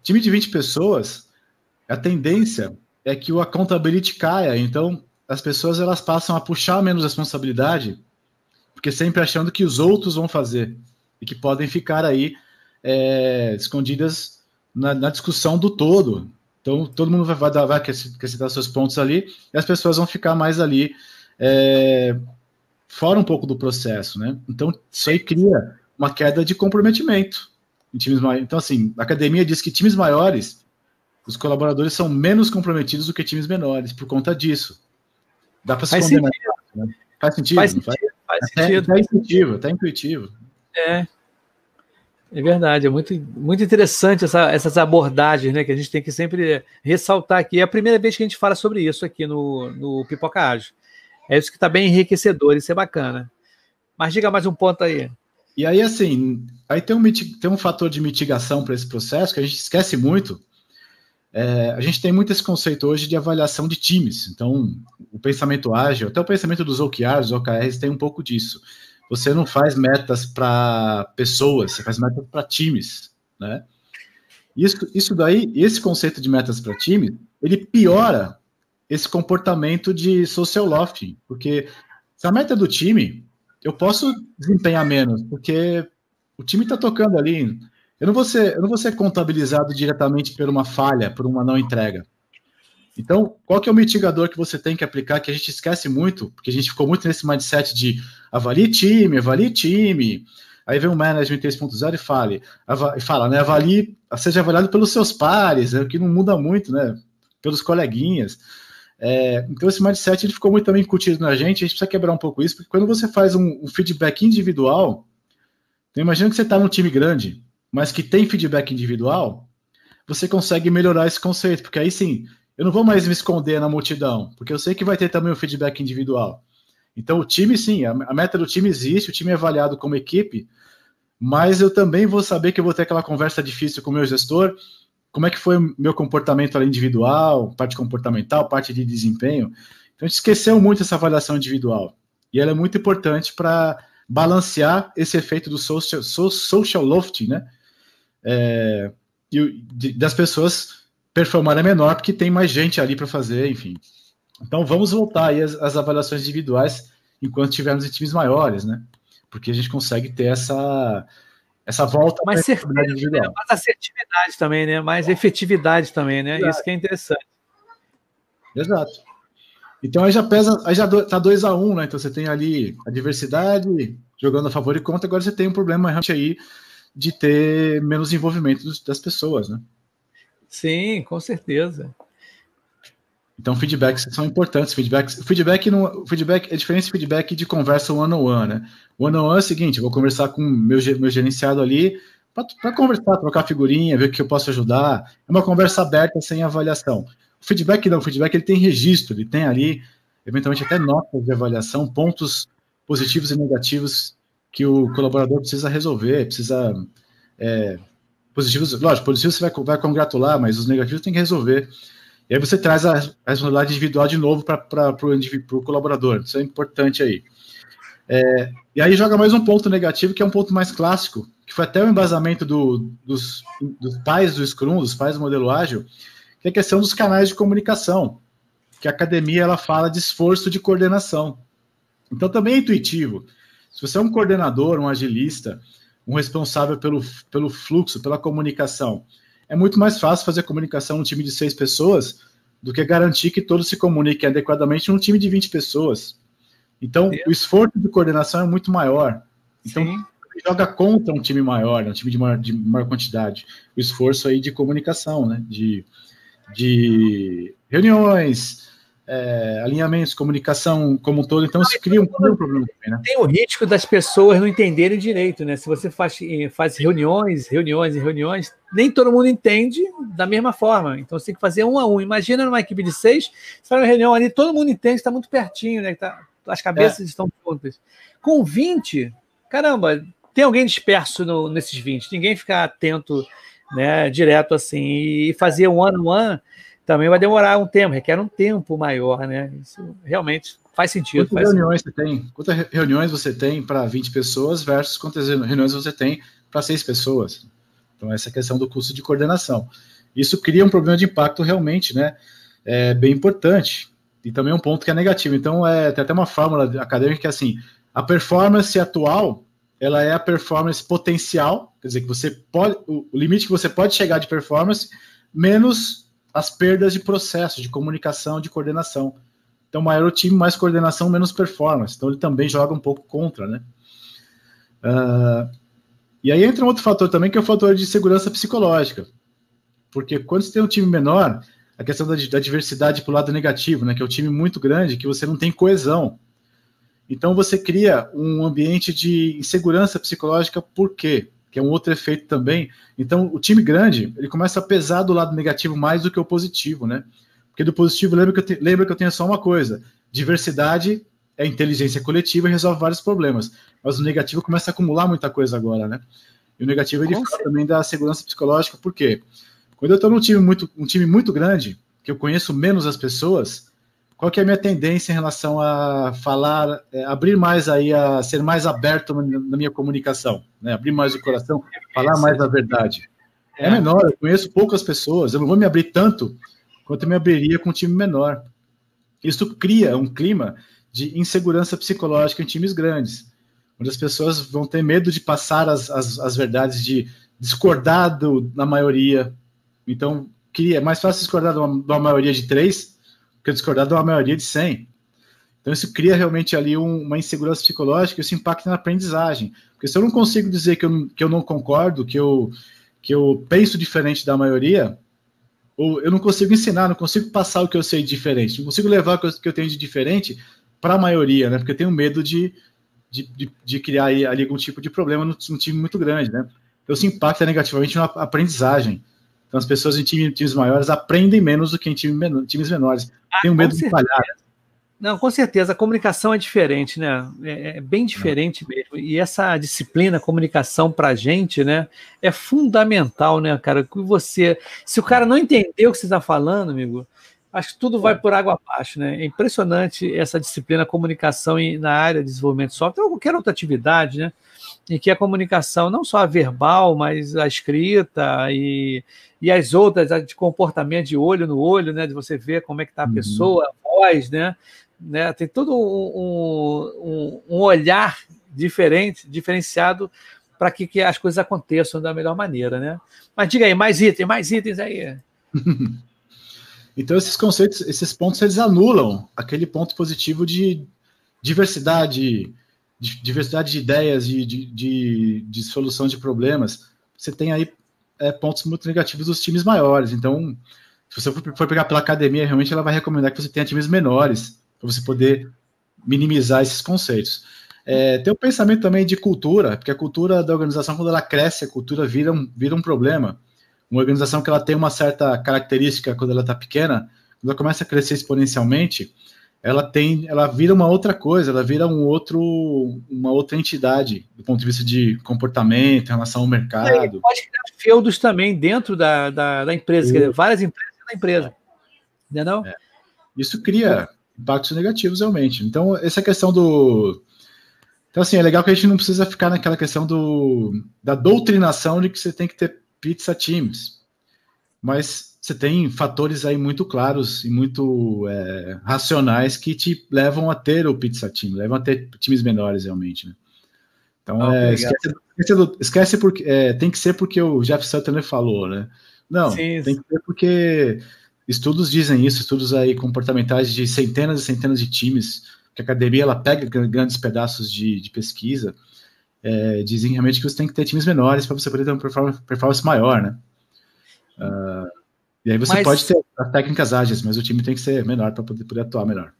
Time de 20 pessoas, a tendência é que o accountability caia. Então, as pessoas elas passam a puxar menos responsabilidade, porque sempre achando que os outros vão fazer e que podem ficar aí é, escondidas na, na discussão do todo. Então, todo mundo vai, vai, dar, vai acrescentar seus pontos ali e as pessoas vão ficar mais ali é, fora um pouco do processo, né? Então, isso aí cria uma queda de comprometimento em times maiores. Então, assim, a academia diz que times maiores, os colaboradores são menos comprometidos do que times menores por conta disso. Dá para se faz condenar. Né? Faz sentido? Faz sentido. Faz? Faz sentido. Até intuitivo, até intuitivo. É, é verdade, é muito, muito interessante essa, essas abordagens, né? Que a gente tem que sempre ressaltar aqui. É a primeira vez que a gente fala sobre isso aqui no, no Pipoca Ágil. É isso que está bem enriquecedor, isso é bacana. Mas diga mais um ponto aí. E aí, assim, aí tem um, tem um fator de mitigação para esse processo que a gente esquece muito. É, a gente tem muito esse conceito hoje de avaliação de times. Então, o pensamento ágil, até o pensamento dos OKRs, OKRs tem um pouco disso você não faz metas para pessoas, você faz metas para times, né? Isso, isso daí, esse conceito de metas para time, ele piora esse comportamento de social lofting, porque se a meta é do time, eu posso desempenhar menos, porque o time está tocando ali. Eu não vou ser, eu não vou ser contabilizado diretamente por uma falha, por uma não entrega. Então, qual que é o mitigador que você tem que aplicar que a gente esquece muito, porque a gente ficou muito nesse mindset de avalie time, avalie time. Aí vem o Management 3.0 e fale, fala, né? Avalie, seja avaliado pelos seus pares, é o que não muda muito, né? Pelos coleguinhas. É, então, esse mindset ele ficou muito também incutido na gente, a gente precisa quebrar um pouco isso, porque quando você faz um, um feedback individual, então imagina que você está num time grande, mas que tem feedback individual, você consegue melhorar esse conceito, porque aí sim, eu não vou mais me esconder na multidão, porque eu sei que vai ter também o feedback individual. Então, o time, sim, a, meta do time existe, o time é avaliado como equipe, mas eu também vou saber que eu vou ter aquela conversa difícil com o meu gestor, como é que foi o meu comportamento individual, parte comportamental, parte de desempenho. Então, a gente esqueceu muito essa avaliação individual. E ela é muito importante para balancear esse efeito do social, social lofting, né? É, e das pessoas performar é menor porque tem mais gente ali para fazer, enfim. Então vamos voltar aí às, às, avaliações individuais enquanto tivermos em times maiores, né? Porque a gente consegue ter essa essa volta mais certeza, individual. Né? mais assertividade também, né? Mais efetividade também, né? Exato. Isso que é interessante. Exato. Então aí já pesa, aí já tá 2 a 1 um, né? Então você tem ali a diversidade jogando a favor e contra, agora você tem um problema realmente aí de ter menos envolvimento das pessoas, né? Sim, com certeza. Então, feedbacks são importantes. Feedbacks, feedback, feedback é diferente de feedback de conversa one-on-one, né? One-on-one é o seguinte: eu vou conversar com o meu, meu gerenciado ali para conversar, trocar figurinha, ver o que eu posso ajudar. É uma conversa aberta, sem avaliação. O feedback não, o feedback ele tem registro, ele tem ali, eventualmente, até notas de avaliação, pontos positivos e negativos que o colaborador precisa resolver, precisa é, positivos, lógico, positivos você vai, vai congratular, mas os negativos tem que resolver. E aí você traz a, a responsabilidade individual de novo para o colaborador. Isso é importante aí. É, e aí joga mais um ponto negativo, que é um ponto mais clássico, que foi até o embasamento do, dos, dos pais do Scrum, dos pais do modelo ágil, que é a questão dos canais de comunicação, que a academia ela fala de esforço de coordenação. Então também é intuitivo. Se você é um coordenador, um agilista, um responsável pelo, pelo fluxo, pela comunicação. É muito mais fácil fazer comunicação num time de seis pessoas do que garantir que todos se comuniquem adequadamente num time de 20 pessoas. Então, o esforço de coordenação é muito maior. Então, Sim. joga contra um time maior, né, um time de maior, de maior quantidade. O esforço aí de comunicação, né? De, de reuniões, é, alinhamentos, comunicação como um todo, então isso cria um, um problema também, né? Tem o risco das pessoas não entenderem direito, né? Se você faz, faz reuniões, reuniões e reuniões, nem todo mundo entende da mesma forma. Então você tem que fazer um a um. Imagina numa equipe de seis, você faz uma reunião ali, todo mundo entende, está muito pertinho, né? Tá, as cabeças é. estão juntas. Com 20, caramba, tem alguém disperso no, nesses 20, ninguém fica atento né, direto assim, e fazer um ano um ano também vai demorar um tempo, requer um tempo maior, né? Isso realmente faz sentido. Quantas faz reuniões sentido. você tem? Quantas reuniões você tem para 20 pessoas versus quantas reuniões você tem para seis pessoas? Então, essa é questão do custo de coordenação. Isso cria um problema de impacto realmente, né? É bem importante. E também um ponto que é negativo. Então, é, tem até uma fórmula acadêmica que é assim: a performance atual ela é a performance potencial, quer dizer, que você pode, o limite que você pode chegar de performance, menos as perdas de processo, de comunicação, de coordenação. Então, maior o time, mais coordenação, menos performance. Então, ele também joga um pouco contra, né? Uh, e aí entra um outro fator também, que é o fator de segurança psicológica. Porque quando você tem um time menor, a questão da, da diversidade para o lado negativo, né? Que é um time muito grande, que você não tem coesão. Então você cria um ambiente de insegurança psicológica, por quê? Que é um outro efeito também. Então o time grande, ele começa a pesar do lado negativo mais do que o positivo, né? Porque do positivo, lembra que eu, te, lembra que eu tenho só uma coisa: diversidade é inteligência coletiva e resolve vários problemas. Mas o negativo começa a acumular muita coisa agora, né? E o negativo ele fala também da segurança psicológica, por quê? Quando eu estou num time muito, um time muito grande, que eu conheço menos as pessoas, qual que é a minha tendência em relação a falar, é, abrir mais aí, a ser mais aberto na minha comunicação, né? abrir mais o coração, falar mais a verdade. É, é menor, eu conheço poucas pessoas, eu não vou me abrir tanto quanto eu me abriria com um time menor. Isso cria um clima de insegurança psicológica em times grandes, onde as pessoas vão ter medo de passar as, as, as verdades, de discordar do, da maioria. Então, cria, é mais fácil discordar de uma, de uma maioria de três que discordar de uma maioria de 100. Então, isso cria realmente ali um, uma insegurança psicológica, isso impacta na aprendizagem. Porque se eu não consigo dizer que eu, que eu não concordo, que eu, que eu penso diferente da maioria, ou eu não consigo ensinar, não consigo passar o que eu sei de diferente, não consigo levar o que eu, que eu tenho de diferente para a maioria, né? Porque eu tenho medo de, de, de, de criar ali algum tipo de problema num time muito grande, né? Então, isso impacta negativamente na aprendizagem. Então, as pessoas em time, times maiores aprendem menos do que em time menor, times menores. Ah, Tenho medo de falhar. Não, com certeza, a comunicação é diferente, né? É, é bem diferente Não. mesmo. E essa disciplina, comunicação para a gente, né? É fundamental, né, cara? Que você. Se o cara não entender o que você está falando, amigo, acho que tudo vai por água abaixo, né? É impressionante essa disciplina, comunicação na área de desenvolvimento de software, ou qualquer outra atividade, né? Em que a comunicação, não só a verbal, mas a escrita e, e as outras, a de comportamento de olho no olho, né? De você ver como é que está a uhum. pessoa, a voz, né? né? Tem todo um, um, um olhar diferente, diferenciado para que, que as coisas aconteçam da melhor maneira, né? Mas diga aí, mais itens, mais itens aí. então, esses conceitos, esses pontos, eles anulam aquele ponto positivo de diversidade, de diversidade de ideias, de, de, de, solução de problemas. Você tem aí é, pontos muito negativos dos times maiores. Então, se você for pegar pela academia, realmente ela vai recomendar que você tenha times menores, para você poder minimizar esses conceitos. É, tem o pensamento também de cultura, porque a cultura da organização, quando ela cresce, a cultura vira um, vira um problema. Uma organização que ela tem uma certa característica quando ela está pequena, quando ela começa a crescer exponencialmente, ela tem, ela vira uma outra coisa, ela vira um outro, uma outra entidade do ponto de vista de comportamento, em relação ao mercado. É, pode criar feudos também dentro da, da, da empresa, dizer, várias empresas da empresa, entendeu? É. Isso cria impactos negativos realmente. Então essa questão do então assim é legal que a gente não precisa ficar naquela questão do da doutrinação de que você tem que ter pizza teams, mas você tem fatores aí muito claros e muito é, racionais que te levam a ter o pizza team, levam a ter times menores realmente, né? Então, oh, é, esquece, esquece, esquece, porque é, tem que ser porque o Jeff Sutton falou, né? Não, Sim, tem que ser porque estudos dizem isso, estudos aí comportamentais de centenas e centenas de times, que a academia ela pega grandes pedaços de, de pesquisa, é, dizem realmente que você tem que ter times menores para você poder ter uma performance, maior, né? Uh, e aí você mas, pode ter as técnicas ágeis, mas o time tem que ser menor para poder, poder atuar melhor.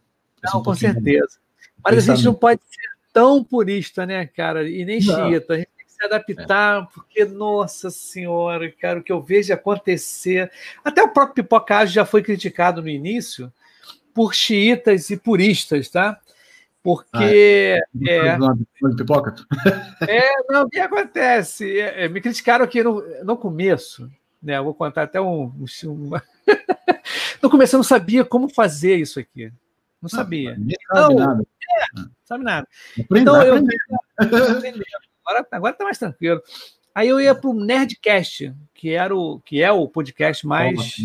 Não, um com certeza. Mas a gente não pode ser tão purista, né, cara? E nem xiita. A gente tem que se adaptar, é. porque, nossa senhora, cara, o que eu vejo acontecer. Até o próprio Pipocage já foi criticado no início por xiitas e puristas, tá? Porque. Ah, é. É, pipoca? é, não, o que acontece? É, é, me criticaram aqui no, no começo né? Eu vou contar até um. um No começo eu não sabia como fazer isso aqui. Não sabia. Não, sabe então, nada. É, sabe nada. Então eu agora, agora tá mais tranquilo. Aí eu ia para o Nerdcast, que era o que é o podcast mais.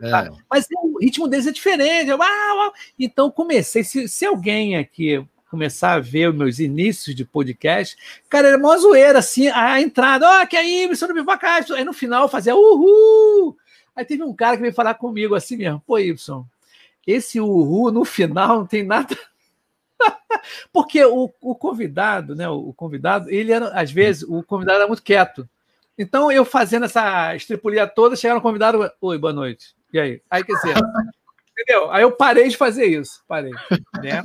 É, é. Mas o ritmo deles é diferente. Eu, Então comecei. Se, se alguém aqui começar a ver os meus inícios de podcast, cara, era mó zoeira, assim, a entrada, ó, oh, que aí, missão do Pipocast. Aí no final eu fazia uhul. Aí teve um cara que veio falar comigo assim mesmo, pô, Y, esse uhul no final não tem nada. Porque o, o, convidado, né? O convidado, ele era, às vezes, o convidado era muito quieto. Então, eu fazendo essa estripulia toda, chegaram no convidado, oi, boa noite. E aí? Aí, quer dizer, entendeu? Aí eu parei de fazer isso, parei, né?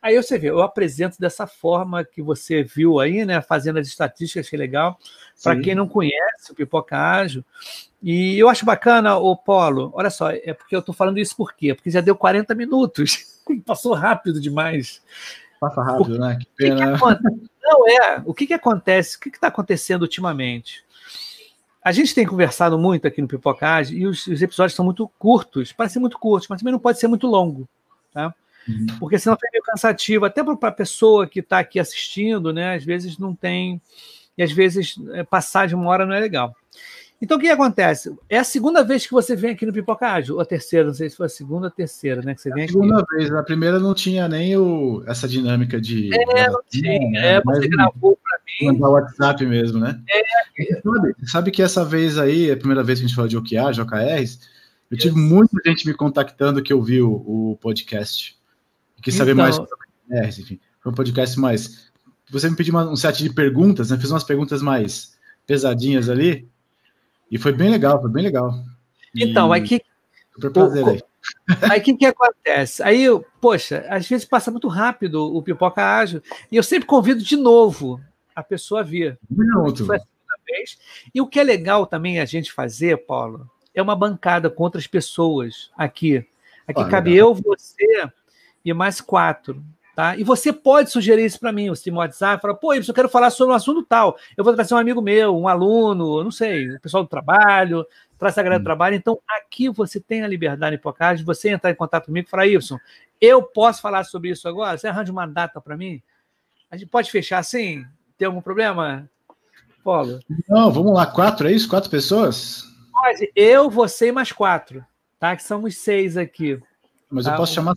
Aí você vê, eu apresento dessa forma que você viu aí, né? Fazendo as estatísticas, que é legal. Para quem não conhece o Pipoca Ágil. E eu acho bacana, o Polo, olha só, é porque eu estou falando isso por quê? Porque já deu 40 minutos. Passou rápido demais. Passa rápido, o, né? Que pena. Que que não, é. O que, que acontece? O que está acontecendo ultimamente? A gente tem conversado muito aqui no Pipocage e os, os episódios são muito curtos, parecem muito curtos, mas também não pode ser muito longo. Tá? Uhum. Porque senão fica meio cansativo, até para a pessoa que está aqui assistindo, né? Às vezes não tem, e às vezes é, passar de uma hora não é legal. Então, o que acontece? É a segunda vez que você vem aqui no Pipoca Ágil, ou a terceira, não sei se foi a segunda ou a terceira, né? Que você vem a segunda aqui. vez, a primeira não tinha nem o, essa dinâmica de. É, não tinha. Né? É, você gravou para mim. Mandar o WhatsApp mesmo, né? É. Sabe, sabe que essa vez aí, a primeira vez que a gente falou de OKR, OKRs, eu tive muita gente me contactando que ouviu o podcast. Quis saber então, mais sobre OKRs, enfim. Foi um podcast mais. Você me pediu uma, um set de perguntas, né? Fiz umas perguntas mais pesadinhas ali. E foi bem legal, foi bem legal. Então, e... aí que. Super prazer aí. Aí o que, que acontece? Aí, poxa, às vezes passa muito rápido o pipoca ágil, e eu sempre convido de novo a pessoa a vir. Muito. Foi a segunda vez. E o que é legal também a gente fazer, Paulo, é uma bancada com outras pessoas aqui. Aqui ah, cabe legal. eu, você e mais quatro. Tá? E você pode sugerir isso para mim, você tem um WhatsApp, fala, pô, eu quero falar sobre um assunto tal. Eu vou trazer um amigo meu, um aluno, não sei, o pessoal do trabalho, traz a galera do hum. trabalho. Então, aqui você tem a liberdade em de você entrar em contato comigo e falar, Ibson, eu posso falar sobre isso agora? Você arranja uma data para mim? A gente pode fechar assim? Tem algum problema, Paulo? Não, vamos lá, quatro, é isso? Quatro pessoas? Pode, eu, você e mais quatro, tá? Que somos seis aqui. Mas tá? eu posso chamar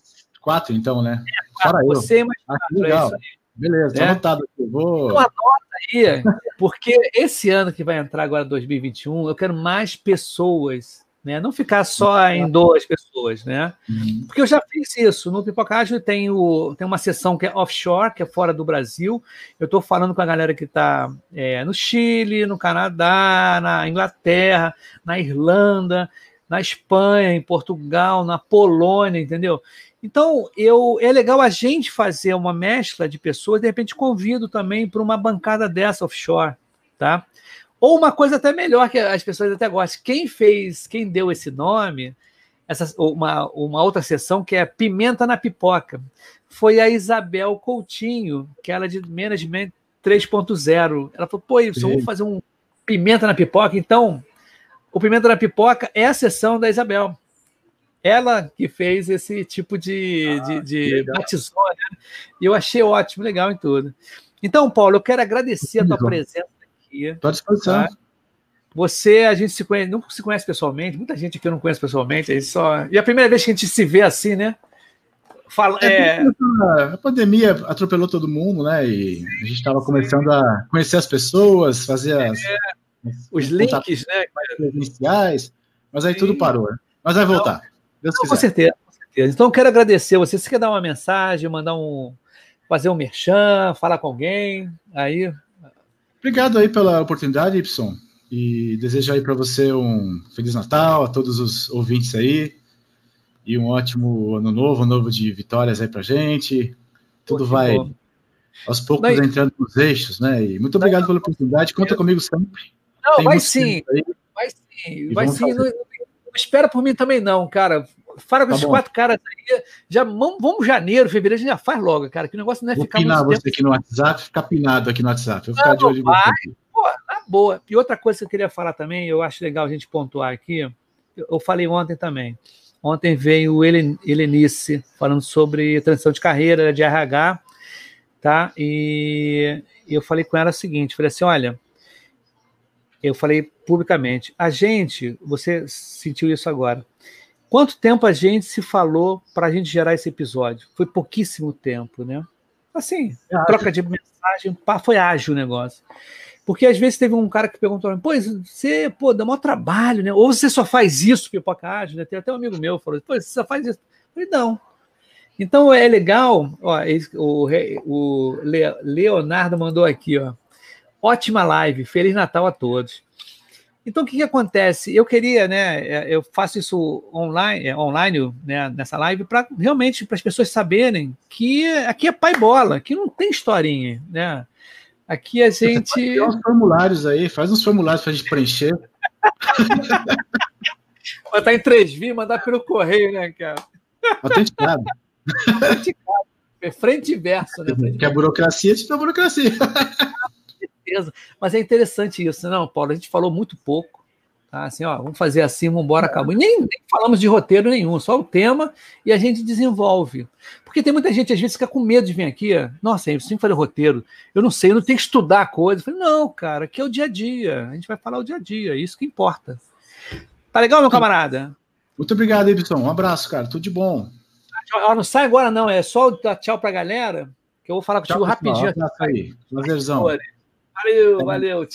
Quatro, então, né? É, Fora você, eu. mais ah, quatro, legal. É Beleza, tá é. anotado aqui. Vou... Então anota aí, porque esse ano que vai entrar agora, 2021, eu quero mais pessoas, né? Não ficar só em duas pessoas, né? Uhum. Porque eu já fiz isso. No Pipocagem tem, o, tem uma seção que é offshore, que é fora do Brasil. Eu estou falando com a galera que está é, no Chile, no Canadá, na Inglaterra, na Irlanda, na Espanha, em Portugal, na Polônia, entendeu? Então, eu, é legal a gente fazer uma mescla de pessoas, de repente convido também para uma bancada dessa offshore, tá? Ou uma coisa até melhor que as pessoas até gostam. Quem fez, quem deu esse nome, essa, uma, uma outra sessão que é Pimenta na Pipoca, foi a Isabel Coutinho, que ela é de Management 3.0. Ela falou, pô, isso, vamos fazer um Pimenta na Pipoca. Então, o Pimenta na Pipoca é a sessão da Isabel ela que fez esse tipo de, ah, de, de batizou, né? E eu achei ótimo, legal em tudo. Então, Paulo, eu quero agradecer a tua presença aqui. Estou à disposição. Tá? Você, a gente se conhece, não se conhece pessoalmente, muita gente aqui eu não conhece pessoalmente, aí só. E a primeira vez que a gente se vê assim, né? Fala, é, é... A pandemia atropelou todo mundo, né? E a gente estava começando a conhecer as pessoas, fazer as, é, os links, né? Iniciais, mas aí Sim. tudo parou. Né? Mas vai voltar. Não, Deus Não, com certeza, com certeza. Então, eu quero agradecer você. Você quer dar uma mensagem, mandar um. fazer um merchan, falar com alguém? Aí. Obrigado aí pela oportunidade, Y. E desejo aí para você um Feliz Natal, a todos os ouvintes aí. E um ótimo ano novo, um novo de vitórias aí pra gente. Tudo Pô, vai bom. aos poucos Não, entrando nos eixos, né? E muito obrigado pela oportunidade. Conta comigo sempre. Não, Tem vai sim. Vai sim. Vai sim espera por mim também, não, cara. Fala com tá esses bom. quatro caras aí. Já, vamos janeiro, fevereiro, a gente já faz logo, cara. Que o negócio não é Vou ficar. Pinar você tempo. aqui no WhatsApp, ficar pinado aqui no WhatsApp. Vou ficar não, de olho vai. Pô, na boa. E outra coisa que eu queria falar também, eu acho legal a gente pontuar aqui. eu falei ontem também. Ontem veio o Helenice falando sobre transição de carreira de RH, tá? E eu falei com ela o seguinte, falei assim, olha, eu falei publicamente, a gente, você sentiu isso agora, quanto tempo a gente se falou para a gente gerar esse episódio? Foi pouquíssimo tempo, né? Assim, é troca de mensagem, pá, foi ágil o negócio. Porque às vezes teve um cara que perguntou, pô, você, pô, dá maior trabalho, né? Ou você só faz isso, pipoca ágil, né? Tem até um amigo meu que falou, pô, você só faz isso. Eu falei, não. Então é legal, ó, o, o Leonardo mandou aqui, ó. Ótima live, Feliz Natal a todos. Então, o que, que acontece? Eu queria, né? É, eu faço isso online, é, online né, nessa live, para realmente para as pessoas saberem que aqui é pai bola, que não tem historinha, né? Aqui a gente. Tem uns formulários aí, faz uns formulários para a gente preencher. Botar em 3V, mandar pelo correio, né, cara? Autenticado. Autenticado. É frente e verso, né? Que a burocracia te dá burocracia. certeza. Mas é interessante isso, não, Paulo? A gente falou muito pouco. Tá? Assim, ó, vamos fazer assim, vamos embora, acabou. Nem, nem falamos de roteiro nenhum, só o tema e a gente desenvolve. Porque tem muita gente, às vezes, que fica com medo de vir aqui. Nossa, eu sempre falei roteiro, eu não sei, eu não tenho que estudar a coisa. Eu falei, não, cara, aqui é o dia a dia. A gente vai falar o dia a dia, é isso que importa. Tá legal, meu camarada? Muito obrigado, Edson. Um abraço, cara. Tudo de bom. não sai agora, não. É só dar tchau pra galera, que eu vou falar contigo tchau, rapidinho. Tchau, aí. Prazerzão. Valeu, valeu.